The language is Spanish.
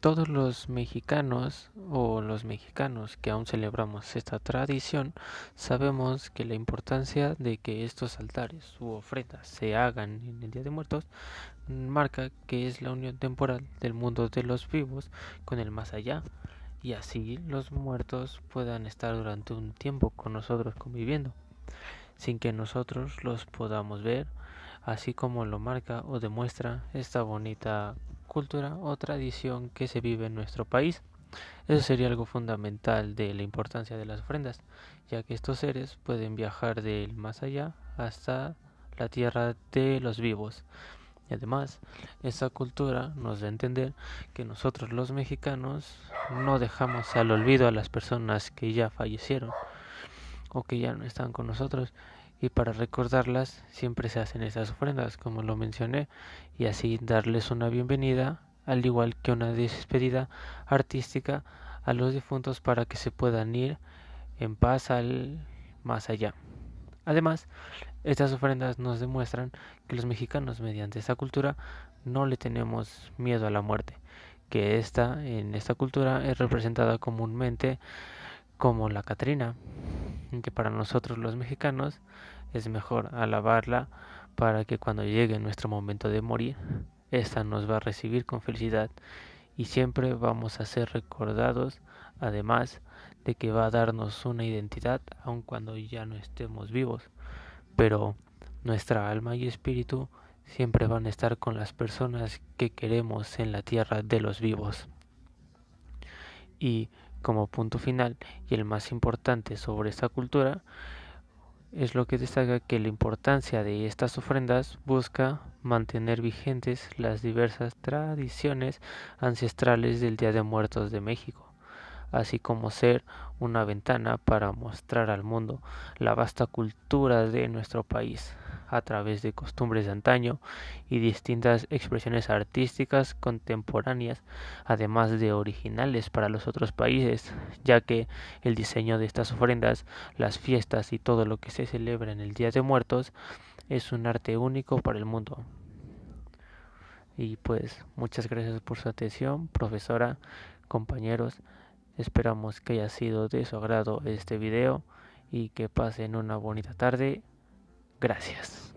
todos los mexicanos o los mexicanos que aún celebramos esta tradición sabemos que la importancia de que estos altares u ofrendas se hagan en el Día de Muertos marca que es la unión temporal del mundo de los vivos con el más allá y así los muertos puedan estar durante un tiempo con nosotros conviviendo sin que nosotros los podamos ver así como lo marca o demuestra esta bonita cultura o tradición que se vive en nuestro país. Eso sería algo fundamental de la importancia de las ofrendas, ya que estos seres pueden viajar del más allá hasta la tierra de los vivos. Y además, esta cultura nos da a entender que nosotros los mexicanos no dejamos al olvido a las personas que ya fallecieron o que ya no están con nosotros y para recordarlas siempre se hacen esas ofrendas, como lo mencioné, y así darles una bienvenida, al igual que una despedida artística a los difuntos para que se puedan ir en paz al más allá. Además, estas ofrendas nos demuestran que los mexicanos, mediante esta cultura, no le tenemos miedo a la muerte, que esta en esta cultura es representada comúnmente como la Catrina, que para nosotros los mexicanos es mejor alabarla para que cuando llegue nuestro momento de morir, ésta nos va a recibir con felicidad y siempre vamos a ser recordados, además de que va a darnos una identidad aun cuando ya no estemos vivos, pero nuestra alma y espíritu siempre van a estar con las personas que queremos en la tierra de los vivos. Y como punto final y el más importante sobre esta cultura, es lo que destaca que la importancia de estas ofrendas busca mantener vigentes las diversas tradiciones ancestrales del Día de Muertos de México así como ser una ventana para mostrar al mundo la vasta cultura de nuestro país a través de costumbres de antaño y distintas expresiones artísticas contemporáneas, además de originales para los otros países, ya que el diseño de estas ofrendas, las fiestas y todo lo que se celebra en el Día de Muertos es un arte único para el mundo. Y pues muchas gracias por su atención, profesora, compañeros. Esperamos que haya sido de su agrado este video y que pasen una bonita tarde. Gracias.